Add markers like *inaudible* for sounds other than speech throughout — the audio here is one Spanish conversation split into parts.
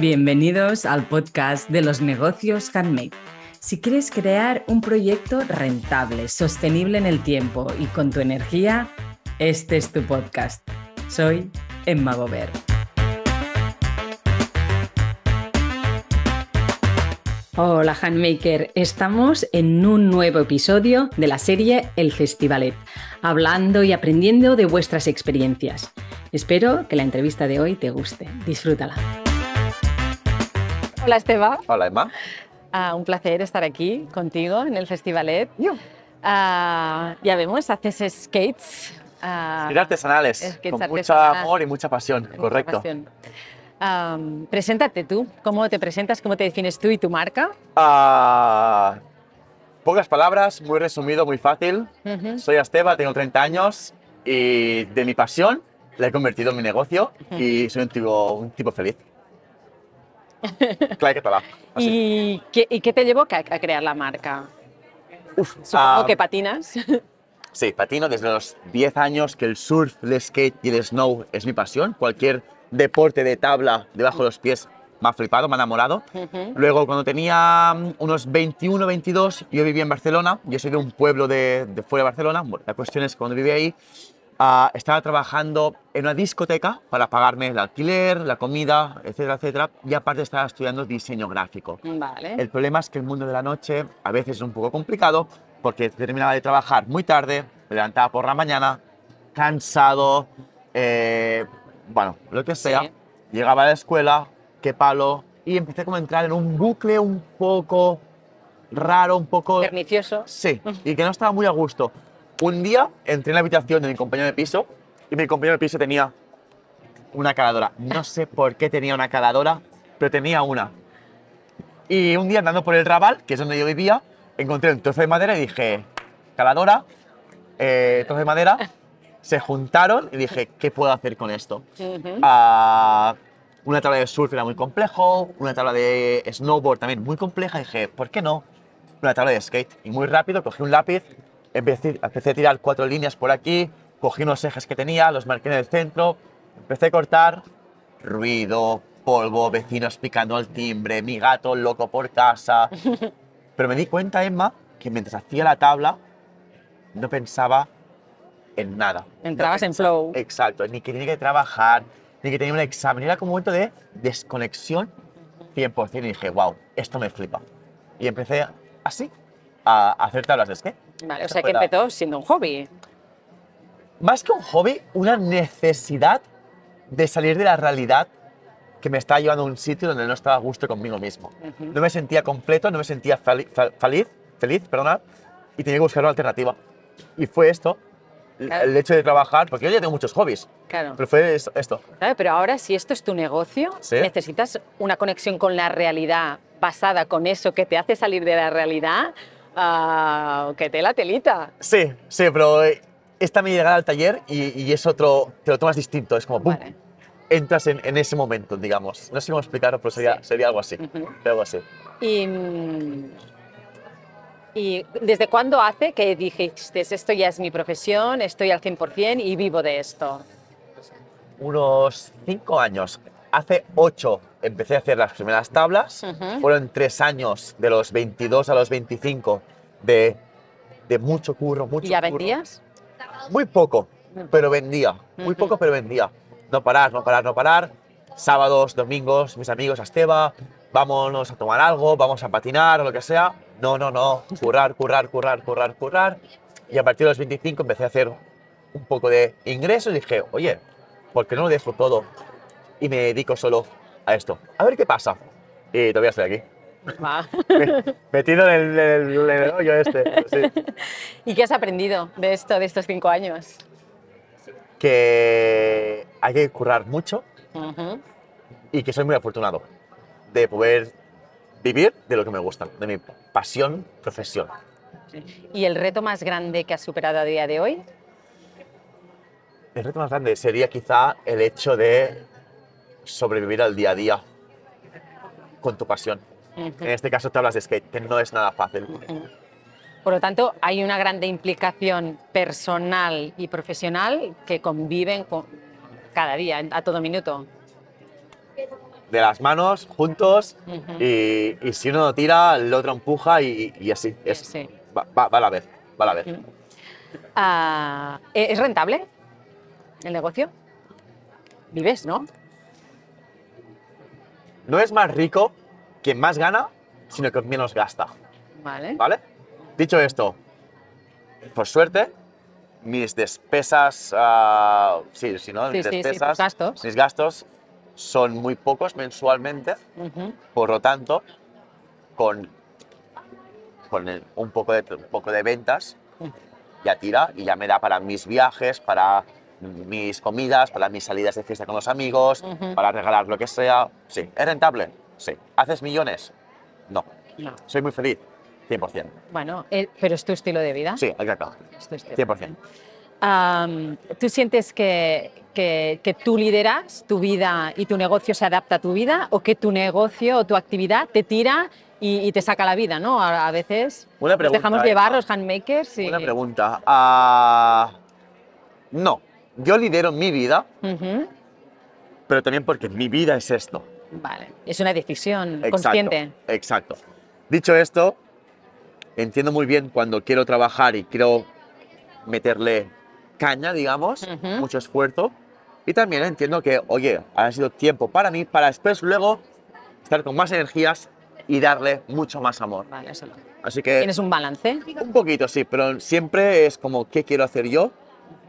Bienvenidos al podcast de los negocios handmade. Si quieres crear un proyecto rentable, sostenible en el tiempo y con tu energía, este es tu podcast. Soy Emma Gober. Hola Handmaker, estamos en un nuevo episodio de la serie El Festivalet, hablando y aprendiendo de vuestras experiencias. Espero que la entrevista de hoy te guste. Disfrútala. Hola Esteba. Hola Emma. Ah, un placer estar aquí contigo en el Festivalet. Ah, ya vemos, haces skates. Uh, artesanales, con mucho amor y mucha pasión, correcto. preséntate tú, ¿cómo te presentas, cómo te defines tú y tu marca? pocas palabras, muy resumido, muy fácil. Soy Esteba, tengo 30 años y de mi pasión la he convertido en mi negocio y soy un tipo, un tipo feliz. Claro que tal. ¿Y qué, ¿Y qué, te llevó a, crear la marca? Uf, Supongo que patinas. *laughs* Sí, patino desde los 10 años que el surf, el skate y el snow es mi pasión. Cualquier deporte de tabla debajo de los pies me ha flipado, me ha enamorado. Luego, cuando tenía mm, unos 21, 22, yo vivía en Barcelona. Yo soy de un pueblo de, de fuera de Barcelona. la cuestión es que cuando vivía ahí, Ah, estaba trabajando en una discoteca para pagarme el alquiler, la comida, etcétera, etcétera, y aparte estaba estudiando diseño gráfico. Vale. El problema es que el mundo de la noche a veces es un poco complicado porque terminaba de trabajar muy tarde, me levantaba por la mañana, cansado, eh, bueno, lo que sea. Llegaba a la escuela, qué palo, y empecé como a entrar en un bucle un poco raro, un poco... Pernicioso. Sí, y que no estaba muy a gusto. Un día entré en la habitación de mi compañero de piso y mi compañero de piso tenía una caladora. No sé por qué tenía una caladora, pero tenía una. Y un día andando por el Raval, que es donde yo vivía, encontré un trozo de madera y dije, caladora, eh, trozo de madera, se juntaron y dije, ¿qué puedo hacer con esto? Ah, una tabla de surf era muy complejo, una tabla de snowboard también muy compleja, y dije, ¿por qué no? Una tabla de skate. Y muy rápido cogí un lápiz, empecé, empecé a tirar cuatro líneas por aquí, cogí unos ejes que tenía, los marqué en el centro, empecé a cortar, ruido, polvo, vecinos picando al timbre, mi gato loco por casa. *laughs* Pero me di cuenta, Emma, que mientras hacía la tabla, no pensaba en nada. Entrabas en flow. Exacto, ni que tenía que trabajar, ni que tenía un examen. Era como un momento de desconexión 100%. Y dije, wow, esto me flipa. Y empecé así a hacer tablas de skate. Vale, o sea que empezó siendo un hobby. Más que un hobby, una necesidad de salir de la realidad que me estaba llevando a un sitio donde no estaba a gusto conmigo mismo. No me sentía completo, no me sentía feliz, feliz perdona, y tenía que buscar una alternativa. Y fue esto, el hecho de trabajar, porque yo ya tengo muchos hobbies, claro. pero fue esto. Claro, pero ahora si esto es tu negocio, necesitas una conexión con la realidad basada con eso que te hace salir de la realidad Ah, que te la telita. Sí, sí, pero eh, esta me llegada al taller y, es otro, te lo tomas distinto, es como, entras en, en, ese momento, digamos. No sé cómo explicarlo, pero sería, sería algo así. algo así. Y, ¿Y desde cuándo hace que dijiste, esto ya es mi profesión, estoy al 100% y vivo de esto? Unos cinco años. Hace ocho empecé a hacer las primeras tablas. Fueron tres años, de los 22 a los 25, de, de mucho curro, mucho ¿Y ya vendías? Muy poco, pero vendía. Muy poco, pero vendía. No parar, no parar, no parar. Sábados, domingos, mis amigos a Esteba, vámonos a tomar algo, vamos a patinar o lo que sea. No, no, no. Currar, currar, currar, currar, currar. Y a partir de los 25 empecé a hacer un poco de ingresos y dije, oye, ¿por qué no lo dejo todo y me dedico solo a esto. A ver qué pasa. Y todavía estoy aquí. *laughs* Metido en el, hoyo este. *laughs* ¿Y qué has aprendido de esto, de estos cinco años? Que hay que currar mucho y que soy muy afortunado de poder vivir de lo que me gusta, de mi pasión, profesión. ¿Y el reto más grande que has superado a día de hoy? El reto más grande sería quizá el hecho de sobrevivir al día a día con tu pasión. En este caso te hablas de skate, que no es nada fácil. Por lo tanto, hay una grande implicación personal y profesional que conviven con cada día, a todo minuto. de las manos, juntos, y, y si uno tira, el otro empuja y, y así. Es, Sí. va, va- va a la vez, va a la vez. Ah, ¿Es rentable el negocio? ¿Vives, no? No es más rico quien más gana, sino que menos gasta. Vale. ¿Vale? Dicho esto, por suerte, mis despesas, ah, sí, sí, ¿no? Mis sí, despesas, gastos. mis gastos son muy pocos mensualmente, por lo tanto, con, con el- un, poco de, un poco de ventas, ya tira y ya me da para mis viajes, para mis comidas, para mis salidas de fiesta con los amigos, Ujú. para regalar lo que sea. Sí, ¿es rentable? Sí. ¿Haces millones? No. No. Soy muy feliz, 100%. Bueno, eh, pero es tu estilo de vida. Sí, exacto, Es tu estilo. 100%. Am, ¿Tú sientes que, que- que tú lideras tu vida y tu negocio se adapta a tu vida o que tu negocio o tu actividad te tira y, y te saca la vida, ¿no? A, a veces Una nos pregunta, dejamos eh. llevar los handmakers y... Una pregunta. ah, no, yo lidero mi vida, pero también porque mi vida es esto. Vale, es una decisión Exacto, consciente. Exacto. Dicho esto, entiendo muy bien cuando quiero trabajar y quiero meterle caña, digamos, mucho esfuerzo. Y también entiendo que, oye, ha sido tiempo para mí, para después luego estar con más energías y darle mucho más amor. Vale, eso lo- Así que ¿Tienes un balance? un poquito, sí, pero siempre es como, ¿qué quiero hacer yo?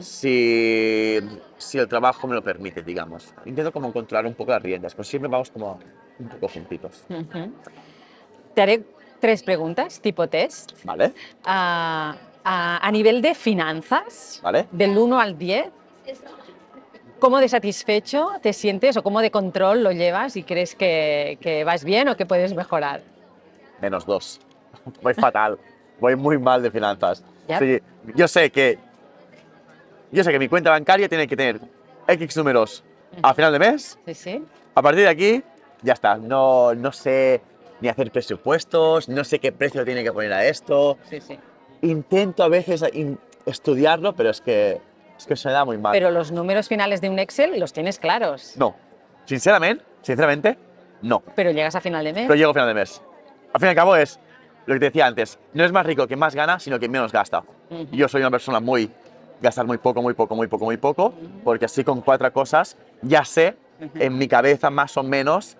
Si, si el trabajo me lo permite, digamos. Intento como controlar un poco las riendas, pero siempre vamos como un poco juntitos, Ujú. Te haré tres preguntas, tipo test. ¿vale? a, a- a nivel de finanzas, ¿Vale? del 1 al 10, ¿cómo de satisfecho te sientes o cómo de control lo llevas y crees que, que vas bien o que puedes mejorar? Menos dos. *laughs* Voy fatal. Voy muy mal de finanzas. Ya. Sí, yo sé que. Yo sé que mi cuenta bancaria tiene que tener X números a final de mes. Sí, sí. A partir de aquí, ya está. No, no sé ni hacer presupuestos, no sé qué precio tiene que poner a esto. sí, sí. Intento a veces in- estudiarlo, pero es que, es que se me da muy mal. Pero los números finales de un Excel los tienes claros, No. Sinceramente, sinceramente, no. pero llegas a final de mes. Pero llego a final de mes. Al fin y al cabo es lo que te decía antes. No es más rico quien más gana, sino quien menos gasta. Ujú. Yo soy una persona muy... Gastar muy poco, muy poco, muy poco, muy poco, porque así con cuatro cosas ya sé en mi cabeza más o menos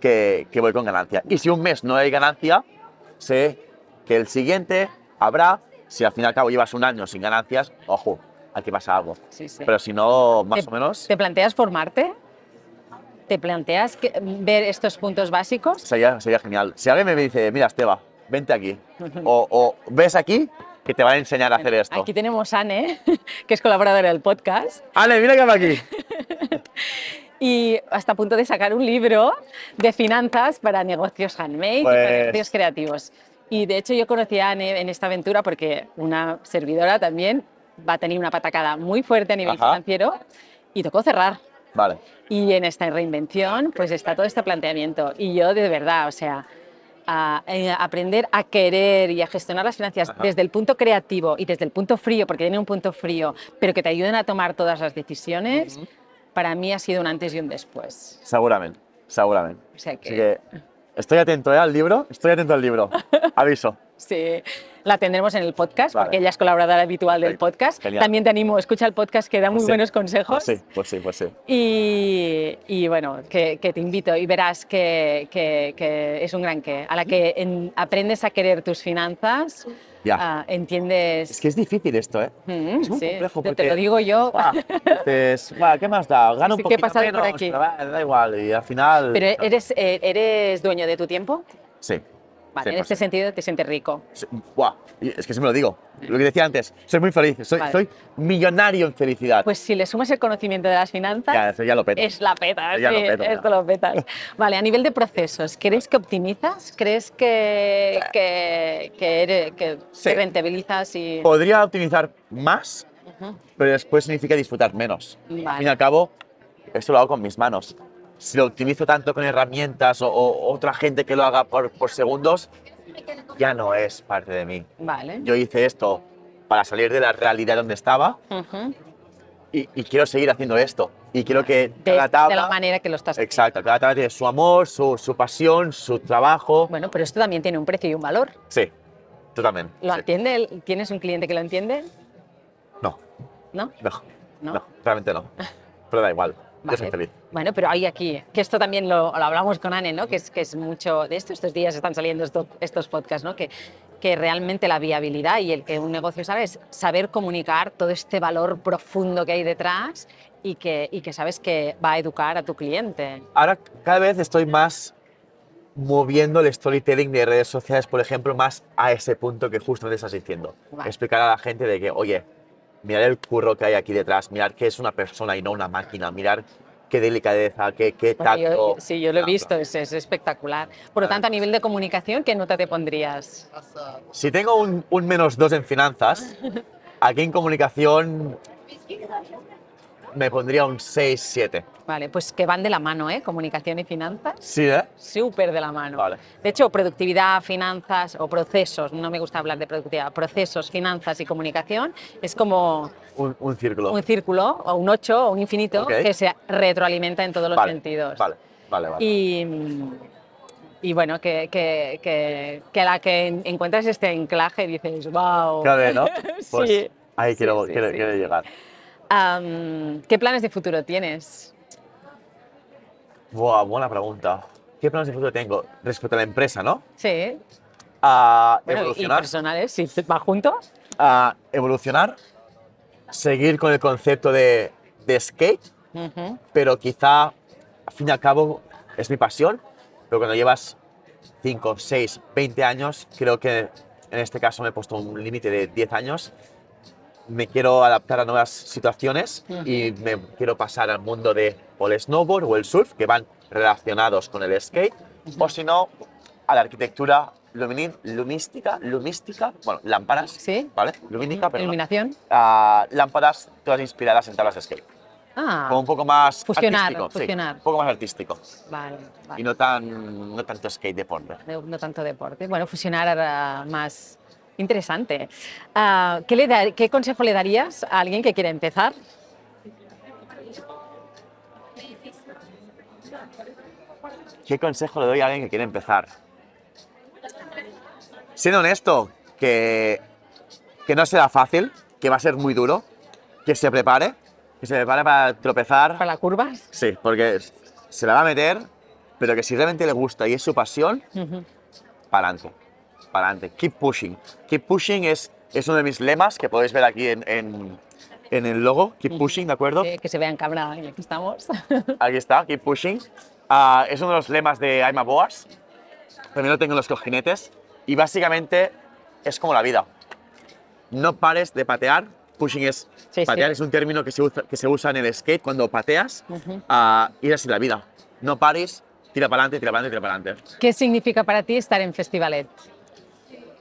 que, que voy con ganancia. Y si un mes no hay ganancia, sé que el siguiente habrá. Si al fin y al cabo llevas un año sin ganancias, ojo, aquí pasa algo. Sí, sí. Pero si no, más ¿Te- o menos, ¿Te planteas formarte? ¿Te planteas que- ver estos puntos básicos? sería, sería genial. Si alguien me dice, mira, Esteba, vente aquí, o, o ves aquí, que te van a enseñar a hacer esto. Aquí tenemos a Anne, *laughs* que es colaboradora del podcast. Ale, mira que va aquí. *laughs* y hasta a punto de sacar un libro de finanzas para negocios handmade y para Pues- negocios creativos. Y de hecho yo conocí a Anne en esta aventura porque una servidora también va a tener una patacada muy fuerte a nivel Ajá. financiero y tocó cerrar. Vale. Y en esta reinvención pues está todo este planteamiento. Y yo de verdad, o sea, a, eh, aprender a querer y a gestionar las finanzas Ajá. desde el punto creativo y desde el punto frío, porque tiene un punto frío, pero que te ayuden a tomar todas las decisiones, para mí ha sido un antes y un después. Seguramente, seguramente. O sea Así que estoy atento ¿eh? al libro, estoy atento al libro. *laughs* Aviso. Sí, la tendremos en el podcast, Vale. porque ella es colaboradora habitual del podcast. Genial. También te animo, escucha el podcast que da muy sí. buenos consejos. Pues sí, pues sí, pues sí. Y, y bueno, que, que te invito y verás que, que- que es un gran qué. A la que en- aprendes a querer tus finanzas, Ya. ah, entiendes... Es que es difícil esto, ¿eh? Mm, es muy sí, complejo porque- Te lo digo yo, dices, "Buah, ¿qué más da? Gano Sí, un ¿qué poquito pasa por menos, aquí? pero da igual. Y al final... pero eres, eh, eres dueño de tu tiempo. Sí. Vale, en 100%. este sentido te sientes rico. Buah, es que se me lo digo. Lo que decía antes, soy muy feliz, soy, Vale. soy millonario en felicidad. Pues si le sumas el conocimiento de las finanzas, ya, eso ya lo peto. es la peta, Ya sí, lo peto, ya. esto lo petas. Vale, a nivel de procesos, ¿crees que optimizas? ¿Crees que, que, que, que Sí. rentabilizas y...? Podría optimizar más, Ujú. pero después significa disfrutar menos. Al Vale. fin y al cabo, esto lo hago con mis manos. Si lo optimizo tanto con herramientas o, o otra gente que lo haga por, por segundos, ya no es parte de mí. Vale. Yo hice esto para salir de la realidad donde estaba Ujú. y, y quiero seguir haciendo esto. Y quiero que De, cada tabla... de la manera que lo estás Exacto, cada tabla tiene su amor, su, su pasión, su trabajo. Bueno, pero esto también tiene un precio y un valor. Sí, totalmente. ¿Lo sí. entiende? ¿Tienes un cliente que lo entiende? No, ¿No? no, ¿No? no, realmente no. *laughs* Pero da igual, yo soy Vale. feliz. Bueno, pero hay aquí, que esto también lo, lo hablamos con Anne, ¿no? Que es, que es mucho de esto, estos días están saliendo esto- estos podcasts, ¿no? Que, que realmente la viabilidad y el que un negocio sabe es saber comunicar todo este valor profundo que hay detrás y que, y que sabes que va a educar a tu cliente. Ahora cada vez estoy más moviendo el storytelling de redes sociales, por ejemplo, más a ese punto que justamente estás diciendo. Vale. Explicar a la gente de que, oye, mirar el curro que hay aquí detrás, mirar que es una persona y no una máquina, mirar qué delicadeza, qué, qué Bueno, tacto. yo- sí, yo lo he visto, es, es espectacular. Por lo tanto, a nivel de comunicación, ¿qué nota te pondrías? Si tengo un, un menos dos en finanzas, *laughs* aquí en comunicación me pondría un 6, 7. Vale, pues que van de la mano, ¿eh? Comunicación y finanzas. Sí, ¿eh? Súper de la mano. Vale. De hecho, productividad, finanzas o procesos, no me gusta hablar de productividad, procesos, finanzas y comunicación es como Un, un círculo. un círculo o un 8 o un infinito que se retroalimenta en todos los vale, sentidos. Vale, vale, vale. Y, y bueno, que, que, que, que a la que en- encuentras este anclaje dices, wow. Claro, ¿no? *laughs* Pues Sí, ahí quiero, sí, quiero, sí. quiero llegar. ¿Qué planes de futuro tienes? Buah, buena pregunta. ¿Qué planes de futuro tengo? Respecto a la empresa, ¿no? Sí, A bueno, y evolucionar. personales, si va juntos. A evolucionar. Seguir con el concepto de, de skate, Ujú. pero quizá, al fin y al cabo, es mi pasión. Pero cuando llevas 5, 6, 20 años, creo que en este caso me he puesto un límite de 10 años. Me quiero adaptar a nuevas situaciones y me quiero pasar al mundo de o el snowboard o el surf, que van relacionados con el skate, o si no, a la arquitectura lumini- lumística, lumística, bueno, lámparas, Sí. ¿vale? Lumínica, pero no. Iluminación. Ah, lámparas todas inspiradas en tablas de skate. Ah, Como un poco más Fusionar, artístico. sí, fusionar. un poco más artístico. vale, vale. Y no, tan, no tanto skate deporte. no, no tanto deporte. Bueno, fusionar más interesante. Ah, ¿qué, le da- ¿Qué consejo le darías a alguien que quiere empezar? ¿Qué consejo le doy a alguien que quiere empezar? Siendo honesto, que, que no será fácil, que va a ser muy duro, que se prepare, que se prepare para tropezar. ¿Para curvas? Sí, porque se la va a meter, pero que si realmente le gusta y es su pasión, para adelante. Para adelante. Keep pushing. Keep pushing es, es uno de mis lemas que podéis ver aquí en, en, en el logo. Keep pushing, ¿de acuerdo? Eh, que se vea en cámara, aquí estamos. *laughs* Aquí está, keep pushing. Ah, es uno de los lemas de I'm a Boas. También lo tengo en los cojinetes. Y básicamente es como la vida. No pares de patear. Pushing es. Sí, patear sí. es un término que se, usa, que se usa en el skate cuando pateas. Ah, y es así la vida. No pares, tira para adelante, tira para adelante, tira para adelante. ¿Qué significa para ti estar en Festivalet?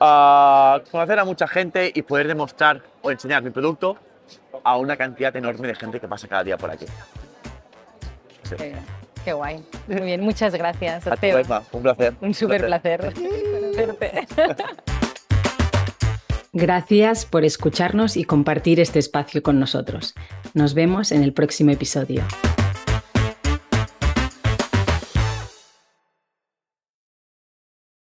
Ah, conocer a mucha gente y poder demostrar o enseñar mi producto a una cantidad enorme de gente que pasa cada día por aquí. Sí. Qué, qué guay. Muy bien, muchas gracias. A ti, un placer. Un súper placer. *laughs* Gracias por escucharnos y compartir este espacio con nosotros. Nos vemos en el próximo episodio.